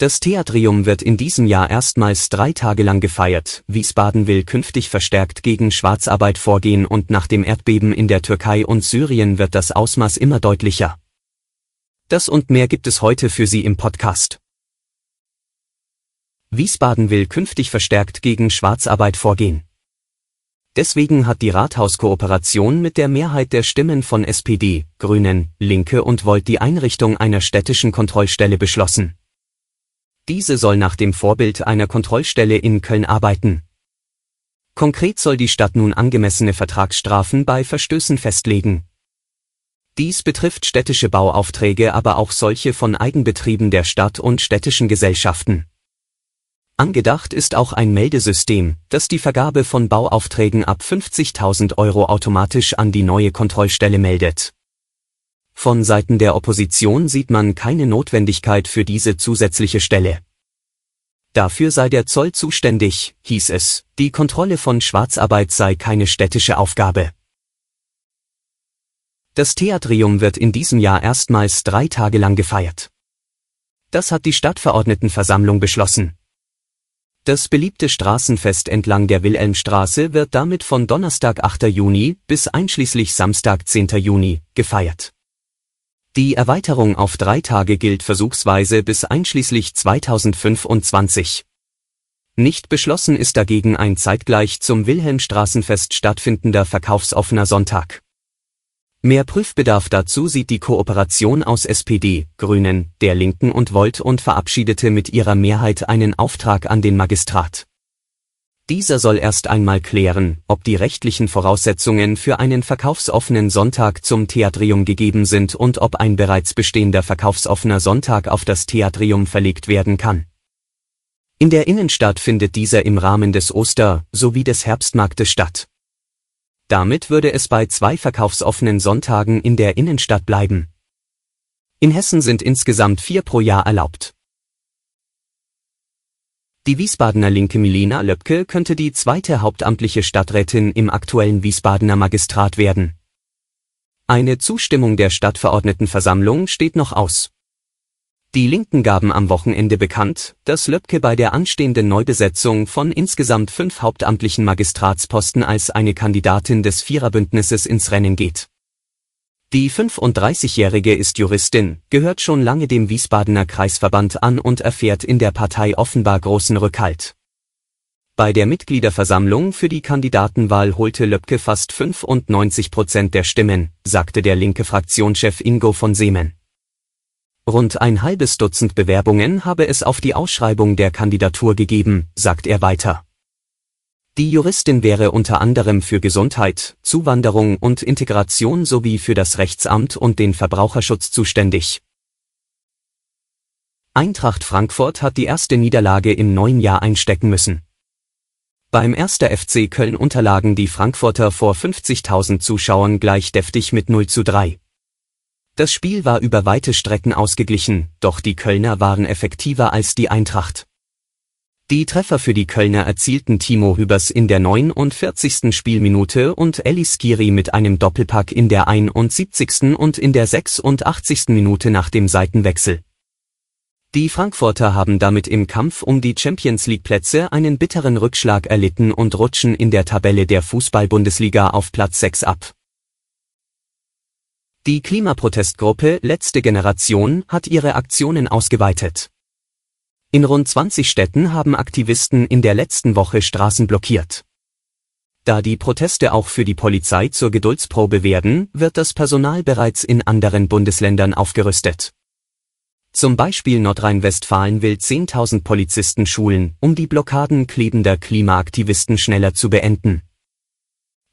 Das Theatrium wird in diesem Jahr erstmals drei Tage lang gefeiert. Wiesbaden will künftig verstärkt gegen Schwarzarbeit vorgehen und nach dem Erdbeben in der Türkei und Syrien wird das Ausmaß immer deutlicher. Das und mehr gibt es heute für Sie im Podcast. Wiesbaden will künftig verstärkt gegen Schwarzarbeit vorgehen. Deswegen hat die Rathauskooperation mit der Mehrheit der Stimmen von SPD, Grünen, Linke und Volt die Einrichtung einer städtischen Kontrollstelle beschlossen. Diese soll nach dem Vorbild einer Kontrollstelle in Köln arbeiten. Konkret soll die Stadt nun angemessene Vertragsstrafen bei Verstößen festlegen. Dies betrifft städtische Bauaufträge, aber auch solche von Eigenbetrieben der Stadt und städtischen Gesellschaften. Angedacht ist auch ein Meldesystem, das die Vergabe von Bauaufträgen ab 50.000 Euro automatisch an die neue Kontrollstelle meldet. Von Seiten der Opposition sieht man keine Notwendigkeit für diese zusätzliche Stelle. Dafür sei der Zoll zuständig, hieß es, die Kontrolle von Schwarzarbeit sei keine städtische Aufgabe. Das Theatrium wird in diesem Jahr erstmals drei Tage lang gefeiert. Das hat die Stadtverordnetenversammlung beschlossen. Das beliebte Straßenfest entlang der Wilhelmstraße wird damit von Donnerstag 8. Juni bis einschließlich Samstag 10. Juni gefeiert. Die Erweiterung auf drei Tage gilt versuchsweise bis einschließlich 2025. Nicht beschlossen ist dagegen ein zeitgleich zum Wilhelmstraßenfest stattfindender verkaufsoffener Sonntag. Mehr Prüfbedarf dazu sieht die Kooperation aus SPD, Grünen, der Linken und Volt und verabschiedete mit ihrer Mehrheit einen Auftrag an den Magistrat. Dieser soll erst einmal klären, ob die rechtlichen Voraussetzungen für einen verkaufsoffenen Sonntag zum Theatrium gegeben sind und ob ein bereits bestehender verkaufsoffener Sonntag auf das Theatrium verlegt werden kann. In der Innenstadt findet dieser im Rahmen des Oster- sowie des Herbstmarktes statt. Damit würde es bei zwei verkaufsoffenen Sonntagen in der Innenstadt bleiben. In Hessen sind insgesamt vier pro Jahr erlaubt. Die Wiesbadener Linke Milena Löbke könnte die zweite hauptamtliche Stadträtin im aktuellen Wiesbadener Magistrat werden. Eine Zustimmung der Stadtverordnetenversammlung steht noch aus. Die Linken gaben am Wochenende bekannt, dass Löbke bei der anstehenden Neubesetzung von insgesamt fünf hauptamtlichen Magistratsposten als eine Kandidatin des Viererbündnisses ins Rennen geht die 35-Jährige ist Juristin, gehört schon lange dem Wiesbadener Kreisverband an und erfährt in der Partei offenbar großen Rückhalt. Bei der Mitgliederversammlung für die Kandidatenwahl holte Löbke fast 95 Prozent der Stimmen, sagte der linke Fraktionschef Ingo von Seemen. Rund ein halbes Dutzend Bewerbungen habe es auf die Ausschreibung der Kandidatur gegeben, sagt er weiter. Die Juristin wäre unter anderem für Gesundheit, Zuwanderung und Integration sowie für das Rechtsamt und den Verbraucherschutz zuständig. Eintracht Frankfurt hat die erste Niederlage im neuen Jahr einstecken müssen. Beim 1. FC Köln unterlagen die Frankfurter vor 50.000 Zuschauern gleich deftig mit 0 zu 3. Das Spiel war über weite Strecken ausgeglichen, doch die Kölner waren effektiver als die Eintracht. Die Treffer für die Kölner erzielten Timo Hübers in der 49. Spielminute und Elli Skiri mit einem Doppelpack in der 71. und in der 86. Minute nach dem Seitenwechsel. Die Frankfurter haben damit im Kampf um die Champions League Plätze einen bitteren Rückschlag erlitten und rutschen in der Tabelle der Fußball-Bundesliga auf Platz 6 ab. Die Klimaprotestgruppe Letzte Generation hat ihre Aktionen ausgeweitet. In rund 20 Städten haben Aktivisten in der letzten Woche Straßen blockiert. Da die Proteste auch für die Polizei zur Geduldsprobe werden, wird das Personal bereits in anderen Bundesländern aufgerüstet. Zum Beispiel Nordrhein-Westfalen will 10.000 Polizisten schulen, um die Blockaden klebender Klimaaktivisten schneller zu beenden.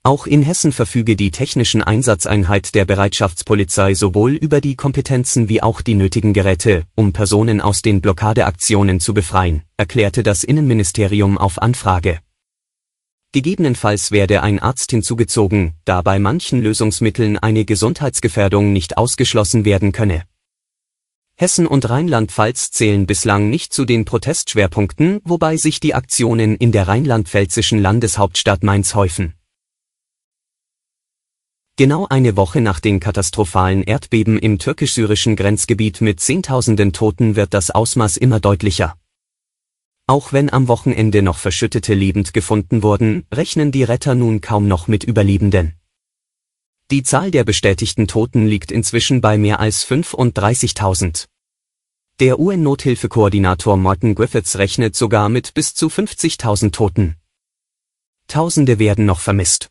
Auch in Hessen verfüge die technischen Einsatzeinheit der Bereitschaftspolizei sowohl über die Kompetenzen wie auch die nötigen Geräte, um Personen aus den Blockadeaktionen zu befreien, erklärte das Innenministerium auf Anfrage. Gegebenenfalls werde ein Arzt hinzugezogen, da bei manchen Lösungsmitteln eine Gesundheitsgefährdung nicht ausgeschlossen werden könne. Hessen und Rheinland-Pfalz zählen bislang nicht zu den Protestschwerpunkten, wobei sich die Aktionen in der rheinland-pfälzischen Landeshauptstadt Mainz häufen. Genau eine Woche nach den katastrophalen Erdbeben im türkisch-syrischen Grenzgebiet mit Zehntausenden Toten wird das Ausmaß immer deutlicher. Auch wenn am Wochenende noch Verschüttete lebend gefunden wurden, rechnen die Retter nun kaum noch mit Überlebenden. Die Zahl der bestätigten Toten liegt inzwischen bei mehr als 35.000. Der UN-Nothilfekoordinator Martin Griffiths rechnet sogar mit bis zu 50.000 Toten. Tausende werden noch vermisst.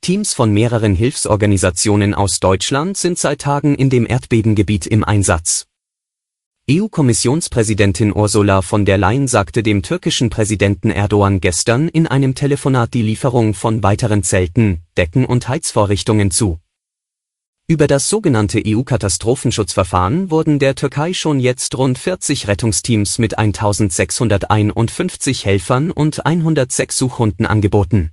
Teams von mehreren Hilfsorganisationen aus Deutschland sind seit Tagen in dem Erdbebengebiet im Einsatz. EU-Kommissionspräsidentin Ursula von der Leyen sagte dem türkischen Präsidenten Erdogan gestern in einem Telefonat die Lieferung von weiteren Zelten, Decken und Heizvorrichtungen zu. Über das sogenannte EU-Katastrophenschutzverfahren wurden der Türkei schon jetzt rund 40 Rettungsteams mit 1651 Helfern und 106 Suchhunden angeboten